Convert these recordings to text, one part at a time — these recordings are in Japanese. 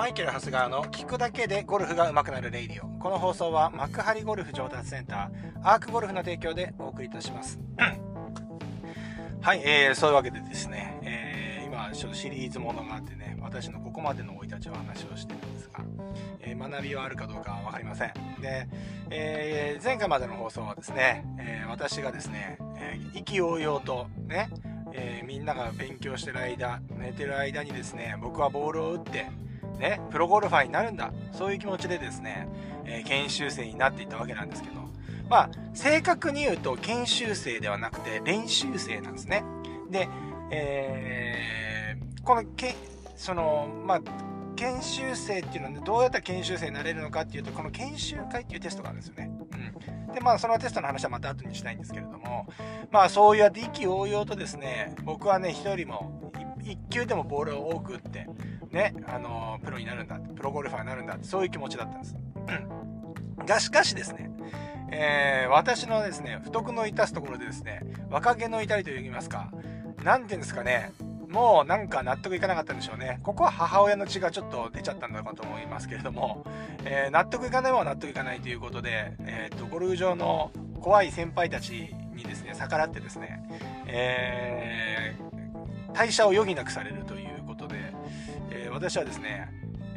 マイケル・ハスガーの聞くだけでゴルフが上手くなるレイディオ。この放送は幕張ゴルフ上達センター、アークゴルフの提供でお送りいたします。はい、えー、そういうわけでですね、えー、今、ちょっとシリーズものがあってね、私のここまでの生い立ちを話をしてるんですが、えー、学びはあるかどうかはわかりません。で、えー、前回までの放送はですね、えー、私がですね、えー、意気揚々とね、えー、みんなが勉強してる間、寝てる間にですね、僕はボールを打って、ね、プロゴルファーになるんだ。そういう気持ちでですね、えー、研修生になっていったわけなんですけど、まあ、正確に言うと研修生ではなくて練習生なんですね。で、えー、このけ、その、まあ、研修生っていうのは、ねどうやったら研修生になれるのかっていうと、この研修会っていうテストがあるんですよね。うん。で、まあ、そのテストの話はまた後にしたいんですけれども、まあ、そうやって意気揚々とですね、僕はね、一人も、一球でもボールを多く打って、ね、あの、プロになるんだ、プロゴルファーになるんだ、そういう気持ちだったんです。が、しかしですね、えー、私のですね、不徳の致すところでですね、若気の至りと言いますか、何て言うんですかね、もうなんか納得いかなかったんでしょうね。ここは母親の血がちょっと出ちゃったんだかと思いますけれども、えー、納得いかないも納得いかないということで、えー、っと、ゴルフ場の怖い先輩たちにですね、逆らってですね、えー、退社を余儀なくされるという、えー、私はですね、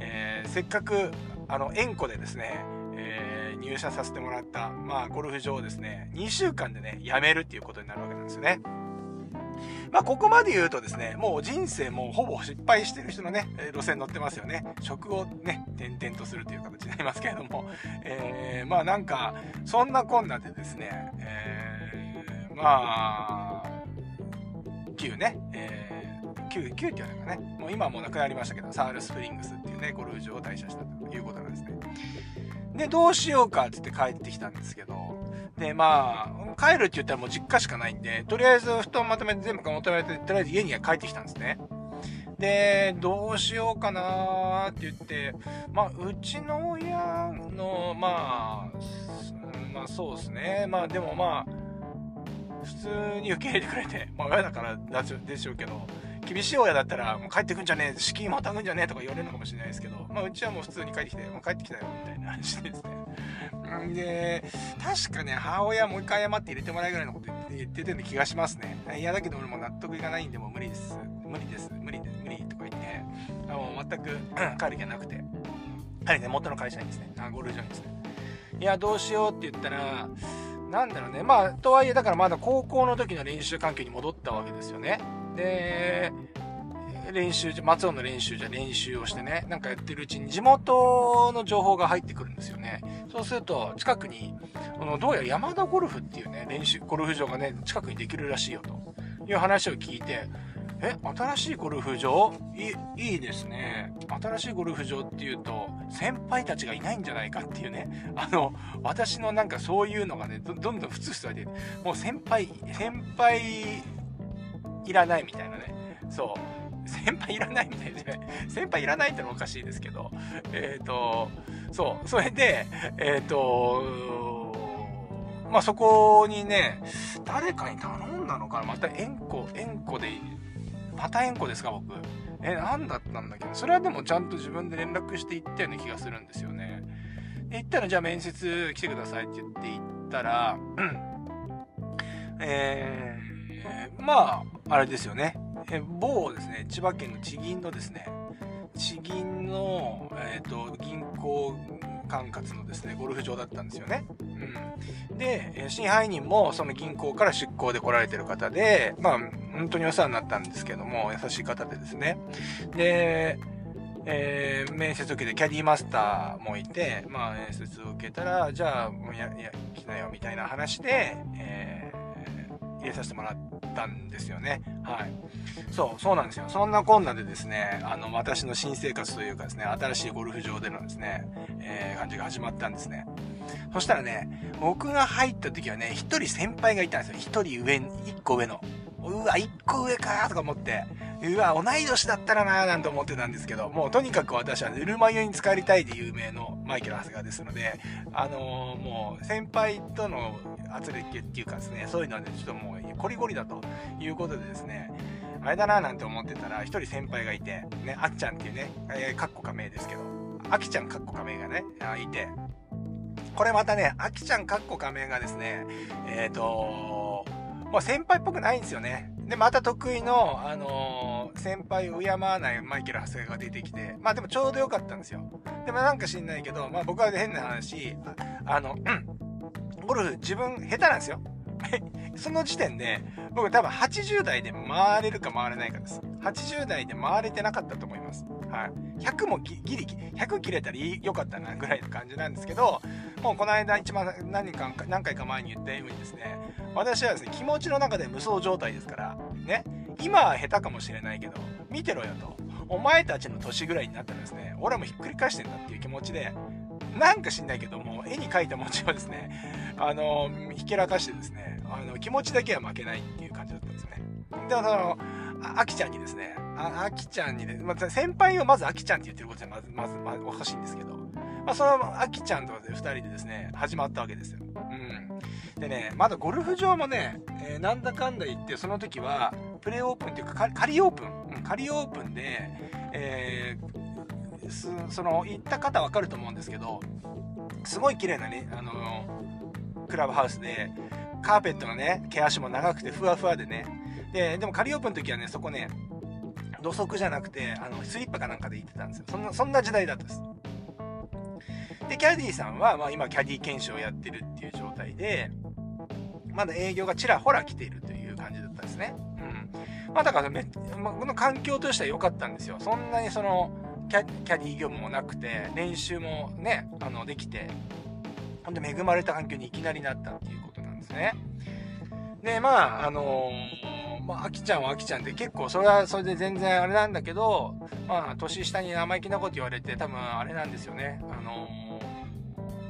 えー、せっかく、あの、縁故でですね、えー、入社させてもらった、まあ、ゴルフ場をですね、2週間でね、辞めるっていうことになるわけなんですよね。まあ、ここまで言うとですね、もう人生もうほぼ失敗してる人のね、路線乗ってますよね。職をね、転々とするという形になりますけれども、えー、まあなんか、そんなこんなでですね、えー、まあ、旧ね、えー、旧、旧っていうのがね、もう今はもうなくなりましたけど、サールスプリングスっていうね、ゴルフ場を退社したということなんですね。で、どうしようかって言って帰ってきたんですけど、で、まあ、帰るって言ったらもう実家しかないんで、とりあえず布団まとめて全部まとめて、とりあえず家には帰ってきたんですね。で、どうしようかなーって言って、まあ、うちの親の、まあ、まあそうですね。まあでもまあ、普通に受け入れてくれて、まあ親だからでしょうけど、厳しい親だったら、もう帰ってくんじゃねえ、資金またぐんじゃねえとか言われるのかもしれないですけど、まあうちはもう普通に帰ってきて、もう帰ってきたよ、みたいな話ですね。んで、確かね、母親もう一回謝って入れてもらうぐらいのこと言っててる気がしますね。いやだけど俺も納得いかないんで、もう無理です。無理です。無理で、無理とか言って、あの全く帰る気はなくて。はいね、元の会社にですね、あゴルフ場にですね。いや、どうしようって言ったら、なんだろうね。まあ、とはいえ、だからまだ高校の時の練習環境に戻ったわけですよね。で、練習、松尾の練習じゃ練習をしてね、なんかやってるうちに地元の情報が入ってくるんですよね。そうすると、近くに、この、どうやら山田ゴルフっていうね、練習、ゴルフ場がね、近くにできるらしいよという話を聞いて、え、新しいゴルフ場？いいいですね。新しいゴルフ場っていうと、先輩たちがいないんじゃないかっていうね。あの、私のなんかそういうのがね、どんどん普通してもう先輩、先輩いらないみたいなね。そう。先輩いらないみたいで、先輩いらないってのはおかしいですけど、えっ、ー、と、そう、それで、えっ、ー、と、まあ、そこにね、誰かに頼んだのかなまた縁故、縁故で、また縁故ですか、僕。え、何だったんだけど、それはでもちゃんと自分で連絡して行ったような気がするんですよね。で、行ったら、じゃあ面接来てくださいって言って行ったら、えー、まあ、あれですよね。え某ですね、千葉県の地銀のですね、地銀の、えーと、銀行管轄のですね、ゴルフ場だったんですよね。うん、で、支配人もその銀行から出向で来られてる方で、まあ、本当にお世話になったんですけども、優しい方でですね。で、えー、面接受けてキャディーマスターもいて、まあ、面接を受けたら、じゃあ、もうや、や、来なよ、みたいな話で、え、入れさせてもらったんですよね。はい。そう、そうなんですよ。そんなこんなでですね、あの、私の新生活というかですね、新しいゴルフ場でのですね、えー、感じが始まったんですね。そしたらね、僕が入った時はね、一人先輩がいたんですよ。一人上、一個上の。うわ、一個上かとか思って、うわ、同い年だったらなーなんて思ってたんですけど、もうとにかく私はぬるま湯に浸かりたいで有名のマイケル・ハスガーですので、あのー、もう先輩との圧力っていうかですね、そういうのはね、ちょっともうコリゴリだということでですね、あれだななんて思ってたら、一人先輩がいて、ね、あきちゃんっていうね、えー、かっこ仮名ですけど、あきちゃんかっこ仮名がね、いて、これまたね、あきちゃんかっこ仮名がですね、えっ、ー、とまあ、先輩っぽくないんですよね。で、また得意の、あのー、先輩を敬わないマイケル・ハセが出てきて、まあでもちょうどよかったんですよ。でもなんか知んないけど、まあ僕は変な話、あの、うん、ゴルフ自分下手なんですよ。その時点で、僕多分80代で回れるか回れないかです。80代で回れてなかったと思います。はい。100もギリギリ、100切れたら良かったなぐらいの感じなんですけど、もうこの間一番何か何回か前に言ったようにですね、私はですね、気持ちの中で無双状態ですから、ね、今は下手かもしれないけど、見てろよと。お前たちの年ぐらいになったらですね、俺もひっくり返してんだっていう気持ちで、なんか知んないけども、絵に描いた文字をですね、あの、ひけらかしてですね、あの、気持ちだけは負けないっていう感じだったんですね。で、あの、あきちゃんにですね、あ、あきちゃんにね、まあ、先輩をまずあきちゃんって言ってることでまず、まず、まず、おかしいんですけど、まあ、そのあきちゃんとで2人でですね、始まったわけですよ。うん。でね、まだゴルフ場もね、えー、なんだかんだ言って、その時は、プレオープンっていうか、仮オープン、うん、仮オープンで、えー、その、行った方わかると思うんですけど、すごい綺麗なね、あのクラブハウスで、カーペットがね、毛足も長くてふわふわでね。で、でも仮オープンの時はね、そこね、土足じゃなくて、あの、スリッパかなんかで行ってたんですよ。そんな、そんな時代だったです。で、キャディーさんは、まあ今、キャディ検証をやってるっていう状態で、まだ営業がちらほら来ているという感じだったんですね。うん。まあだからめ、まあ、この環境としては良かったんですよ。そんなにその、キャキャディー業務もなくて、練習もね、あの、できて、ほんで恵まれた環境にいきなりなったっていうことなんですね。で、まあ、あのー、まあ、あきちゃんはあきちゃんで結構それはそれで全然あれなんだけど、まあ、年下に生意気なこと言われて多分あれなんですよね。あの、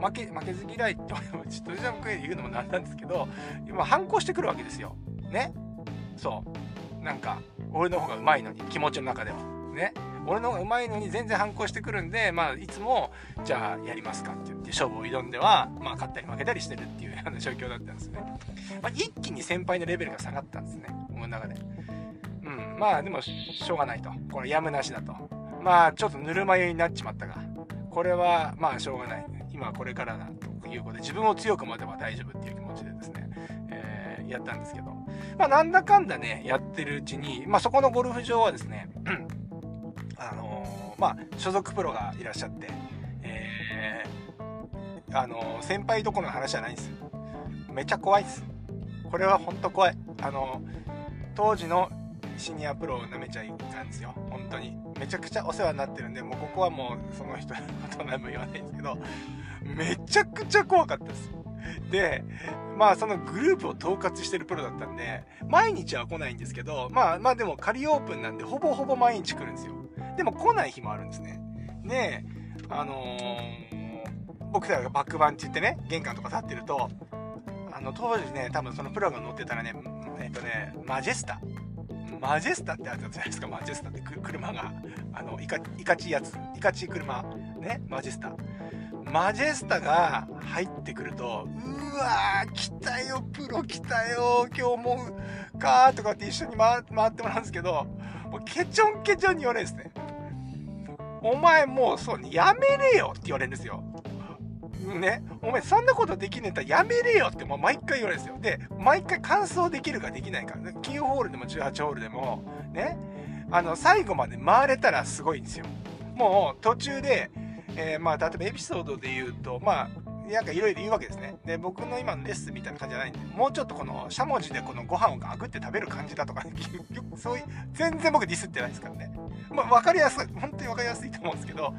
負け、負けず嫌いってちょっとじゃ言うのもなんなんですけど、今反抗してくるわけですよ。ね？そう。なんか、俺の方が上手いのに、気持ちの中では。ね？俺の方が上手いのに全然反抗してくるんで、まあ、いつも、じゃあやりますかって言って勝負を挑んでは、まあ、勝ったり負けたりしてるっていうような状況だったんですね。まあ、一気に先輩のレベルが下がったんですね、の中で。うん、まあ、でも、しょうがないと。これ、やむなしだと。まあ、ちょっとぬるま湯になっちまったが、これは、まあ、しょうがない。今はこれからだということで、自分を強く持てば大丈夫っていう気持ちでですね、えー、やったんですけど、まあ、なんだかんだね、やってるうちに、まあ、そこのゴルフ場はですね、あのー、まあ、所属プロがいらっしゃって、えー、あのー、先輩どころの話じゃないんですよ。めちゃ怖いです。これは本当怖い。あの当時のシニアプロを舐めちゃいかんですよ。本当に。めちゃくちゃお世話になってるんで、もうここはもうその人のこと何も言わないんですけど、めちゃくちゃ怖かったです。で、まあそのグループを統括してるプロだったんで、毎日は来ないんですけど、まあまあでも仮オープンなんでほぼほぼ毎日来るんですよ。でも来ない日もあるんですね。で、あのー、僕らがバックバンって言ってね、玄関とか立ってると、あの当時ね、多分そのプロが乗ってたらね、えっとね、マジェスタ。マジェスタってあったじゃないですか、マジェスタって車が。あの、いか、いかちいやつ。いかちい車。ね、マジェスタ。マジェスタが入ってくると、うわー、来たよ、プロ来たよ、今日も、かーとかって一緒に回回ってもらうんですけど、もうケチョンケチョンに言われるんですね。お前もうそう、やめれよって言われるんですよ。ね、お前そんなことできねえんだやめれよってもう毎回言われるんですよ。で、毎回完走できるかできないか。9ホールでも18ホールでも、ね、あの、最後まで回れたらすごいんですよ。もう途中で、えー、まあ、例えばエピソードで言うと、まあ、なんかいろいろ言うわけですね。で、僕の今のレッスンみたいな感じじゃないんで、もうちょっとこの、しゃもじでこのご飯をガグって食べる感じだとか、そういう、全然僕ディスってないですからね。まあ、わかりやすい、本当にわかりやすいと思うんですけど、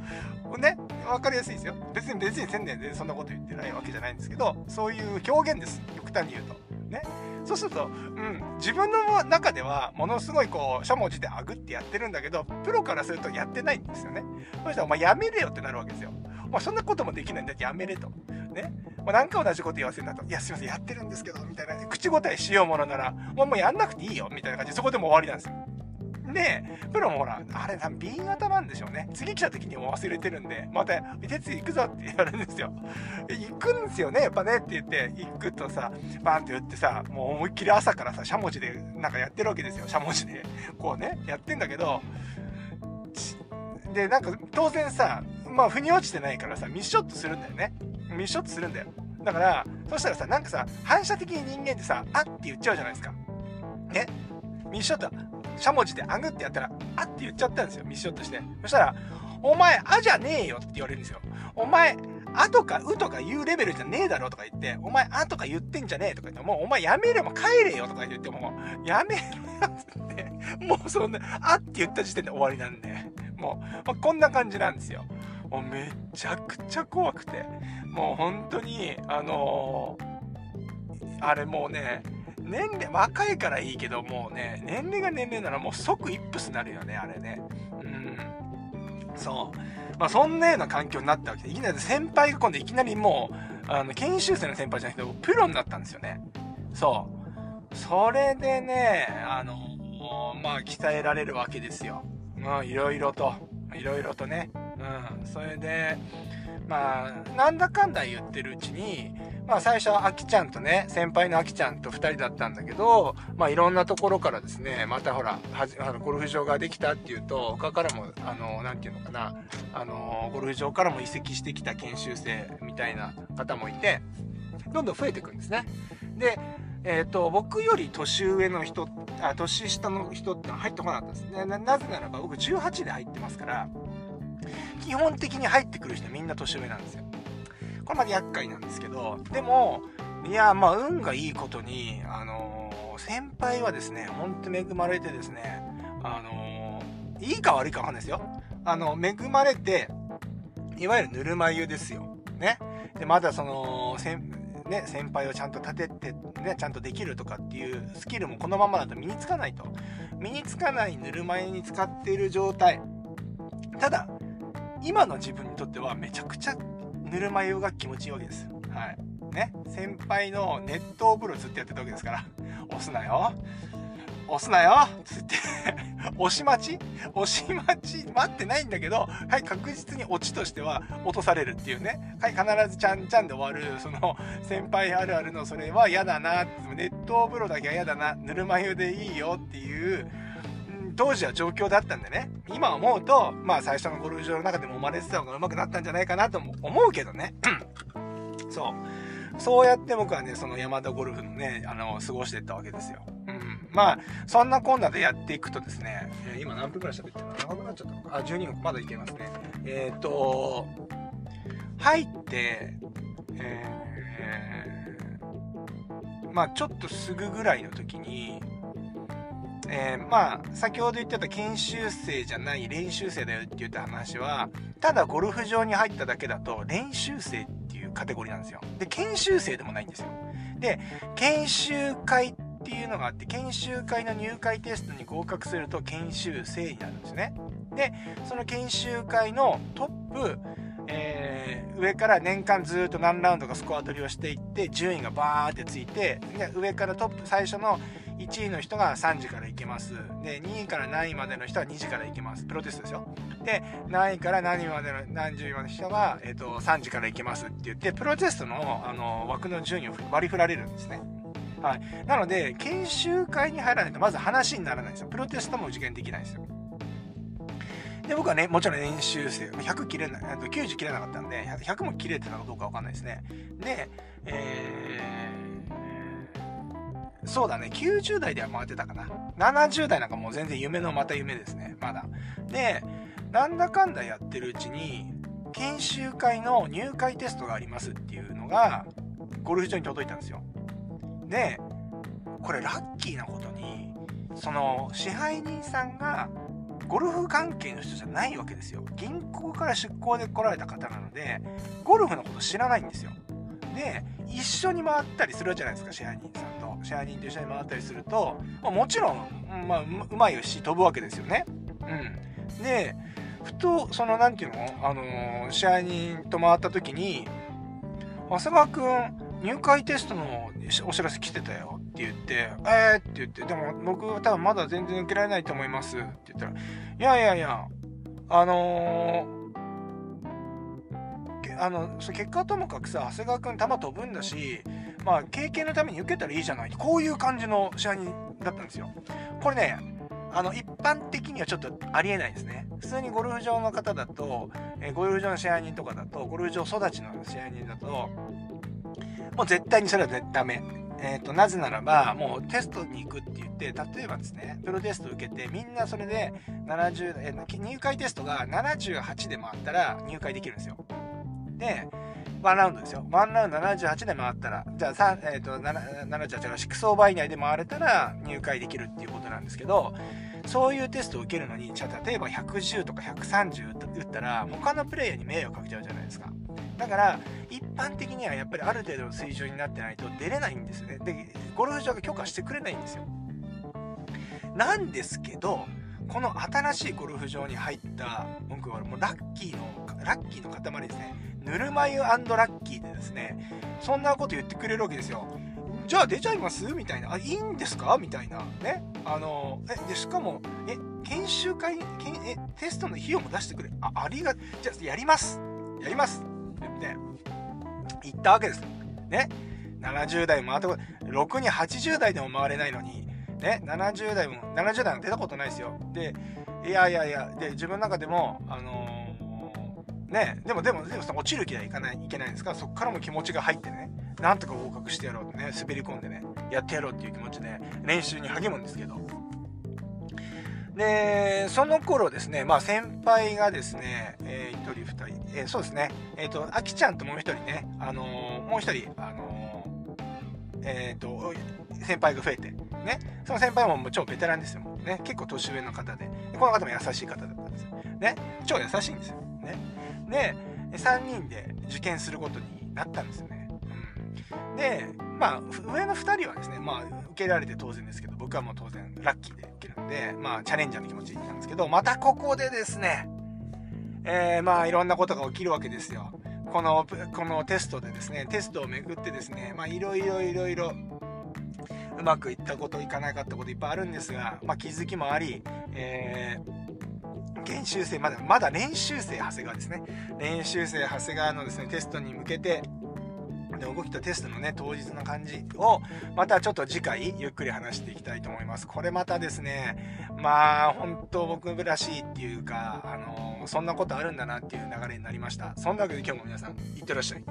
ね、わかりやすいですよ。別に、別に千年でそんなこと言ってないわけじゃないんですけど、そういう表現です。極端に言うと。ね。そうすると、うん、自分の中ではものすごいこう、しゃもじであぐってやってるんだけど、プロからするとやってないんですよね。そしたら、お前やめれよってなるわけですよ。まあ、そんなこともできないんだってやめれと。ね。まあ、なんか同じこと言わせるんだと。いや、すいません、やってるんですけど、みたいな。口答えしようものなら、もうもうやんなくていいよ、みたいな感じで、そこでも終わりなんですよ。で、プロもほら、あれ B 型なんでしょうね。次来た時にも忘れてるんで、また、鉄行くぞってやるんですよ。行くんですよね、やっぱねって言って、行くとさ、バンって打ってさ、もう思いっきり朝からさ、しゃもじでなんかやってるわけですよ。しゃもじで。こうね、やってんだけど、で、なんか当然さ、まあ、腑に落ちてないからさ、ミスショットするんだよね。ミスショットするんだよ。だから、そしたらさ、なんかさ、反射的に人間ってさ、あって言っちゃうじゃないですか。ねミスショット、しゃもじであぐってやったら、あって言っちゃったんですよ。ミスショットして。そしたら、お前、あじゃねえよって言われるんですよ。お前、あとかうとか言うレベルじゃねえだろとか言って、お前、あとか言ってんじゃねえとか言って、もうお前やめれば帰れよとか言ってもう、やめろよってって、もうそんな、あって言った時点で終わりなんで、もう、まあ、こんな感じなんですよ。もうめちゃくちゃ怖くて、もう本当に、あのー、あれもうね、年齢、若いからいいけど、もうね、年齢が年齢ならもう即イップスになるよね、あれね。うん。そう。まあ、そんなような環境になったわけで、いきなり先輩が今度いきなりもう、あの、研修生の先輩じゃなくて、プロになったんですよね。そう。それでね、あの、まあ、鍛えられるわけですよ。うん、いろいろと。いろいろとね。うん。それで、まあ、なんだかんだ言ってるうちに、まあ最初はあきちゃんとね、先輩のあきちゃんと2人だったんだけど、まあいろんなところからですね、またほら、あのゴルフ場ができたっていうと、他からも、あの、なんていうのかな、あの、ゴルフ場からも移籍してきた研修生みたいな方もいて、どんどん増えていくんですね。で、え、ー、と、僕より年上の人、あ、年下の人って入ってこなかったですね。なぜならば僕18で入ってますから、基本的に入ってくる人みんな年上なんですよ。これまで厄介なんですけど、でも、いや、まあ、運がいいことに、あのー、先輩はですね、ほんと恵まれてですね、あのー、いいか悪いかわかんないですよ。あの、恵まれて、いわゆるぬるま湯ですよ。ね。で、まだその、先、ね、先輩をちゃんと立てて、ね、ちゃんとできるとかっていうスキルもこのままだと身につかないと。身につかないぬるま湯に使っている状態。ただ、今の自分にとってはめちゃくちゃぬるま湯が気持ちいいわけです。はい。ね。先輩の熱湯風呂ずっとやってたわけですから。押すなよ。押すなよつって、押し待ち？押し待ち？待ってないんだけど、はい、確実にオチとしては落とされるっていうね。はい、必ずちゃんちゃんで終わる、その、先輩あるあるのそれは嫌だな、熱湯風呂だけは嫌だな、ぬるま湯でいいよっていう、当時は状況だったんでね、今思うと、まあ最初のゴルフ場の中でも生まれてた方が上手くなったんじゃないかなとも思うけどね。そう。そうやって僕はね、その山田ゴルフのね、あの、過ごしてったわけですよ。うん。まあ、そんなこんなでやっていくとですね、えー、今何分くらい喋ってるの長くなっちゃったのかあ、12分、まだいけますね。えっ、ー、と、入って、えー、まあちょっとすぐぐらいの時に、えー、まあ、先ほど言ってた研修生じゃない練習生だよって言った話は、ただゴルフ場に入っただけだと練習生っていうカテゴリーなんですよ。で、研修生でもないんですよ。で、研修会っていうのがあって、研修会の入会テストに合格すると研修生になるんですね。で、その研修会のトップ、えー、上から年間ずっと何ラウンドかスコア取りをしていって順位がバーってついてで上からトップ最初の1位の人が3時から行けます。で、2位から何位までの人は2時から行けます。プロテストですよ。で、何位から何位までの、何十位までの人が、えっ、ー、と、3時から行けますって言って、プロテストの、あの、枠の順位を割り振られるんですね。はい。なので、研修会に入らないとまず話にならないんですよ。プロテストも受験できないんですよ。で、僕はね、もちろん練習生、100切れない、90切れなかったんで、100も切れてたかどうかわかんないですね。で、えー、そうだね、90代では回ってたかな。70代なんかもう全然夢のまた夢ですね、まだ。で、なんだかんだやってるうちに、研修会の入会テストがありますっていうのが、ゴルフ場に届いたんですよ。で、これラッキーなことに、その支配人さんがゴルフ関係の人じゃないわけですよ。銀行から出向で来られた方なので、ゴルフのこと知らないんですよ。で、一緒に回ったりするじゃないですか、支配人さんと。支配人と一緒に回ったりすると、まあ、もちろん、まあ、うまいし飛ぶわけですよね。うん。で、ふと、その、なんていうの？あのー、支配人と回った時に、長谷川くん、入会テストのお知らせ来てたよって言って、えーって言って、でも僕は多分まだ全然受けられないと思いますって言ったら、いやいやいや、あのー、あの、そ結果はともかくさ、長谷川君球飛ぶんだし、まあ、経験のために受けたらいいじゃない。こういう感じの試合にだったんですよ。これね、あの、一般的にはちょっとありえないですね。普通にゴルフ場の方だと、えゴルフ場の試合人とかだと、ゴルフ場育ちの試合人だと、もう絶対にそれはダメ。えーと、なぜならば、もうテストに行くって言って、例えばですね、プロテスト受けて、みんなそれで70、えー、入会テストが78で回ったら入会できるんですよ。で、ワンラウンドですよ。ワンラウンド78で回ったら、じゃあ、えーと、78が6オーバー以内で回れたら入会できるっていうことなんですけど、そういうテストを受けるのに、じゃあ例えば110とか130打ったら、他のプレイヤーに迷惑かけちゃうじゃないですか。だから、一般的にはやっぱりある程度の水準になってないと出れないんですよね。で、ゴルフ場が許可してくれないんですよ。なんですけど、この新しいゴルフ場に入った僕はもうラッキーの、ラッキーの塊ですね。ぬるま湯ラッキーでですね、そんなこと言ってくれるわけですよ。じゃあ出ちゃいます？みたいな。あ、いいんですか？みたいな。ね。あの、え、で、しかも、え、研修会、けんえ、テストの費用も出してくれ。あ、ありが、じゃあやります。やります。って言ったわけです。ね。70代も回ってこ6に80代でも回れないのに、ね、70代も、70代も出たことないですよ。で、いやいやいや、で、自分の中でも、あの、ね、でも、でも、でも、落ちる気はいかない、いけないんですか？ら、そこからも気持ちが入ってね、なんとか合格してやろうとね、滑り込んでね、やってやろうっていう気持ちで、練習に励むんですけど、で、その頃ですね、まあ先輩がですね、えー、1人、2人、えー、そうですね、えっ、ー、と、あきちゃんともう1人ね、あの、もう1人、あのえっ、と、先輩が増えて、ね、その先輩ももう超ベテランですよ。ね、結構年上の方で、でこの方も優しい方だったんですよ。ね、超優しいんですよ。で、3人で受験することになったんですよね。うん、で、まあ、上の2人はですね、まあ、受けられて当然ですけど、僕はもう当然ラッキーで受けるんで、まあ、チャレンジャーの気持ちなんですけど、またここでですね、えー、まあ、いろんなことが起きるわけですよ。この、このテストでですね、テストをめぐってですね、まあ、いろいろいろいろ、うまくいったこと、いかなかったこといっぱいあるんですが、まあ、気づきもあり、えー、研修生、まだ、まだ練習生、長谷川ですね。練習生、長谷川のですね、テストに向けて、で動きとテストのね当日の感じをまたちょっと次回ゆっくり話していきたいと思います。これまたですねまあ本当僕らしいっていうかあのー、そんなことあるんだなっていう流れになりました。そんなわけで今日も皆さんいってらっしゃい。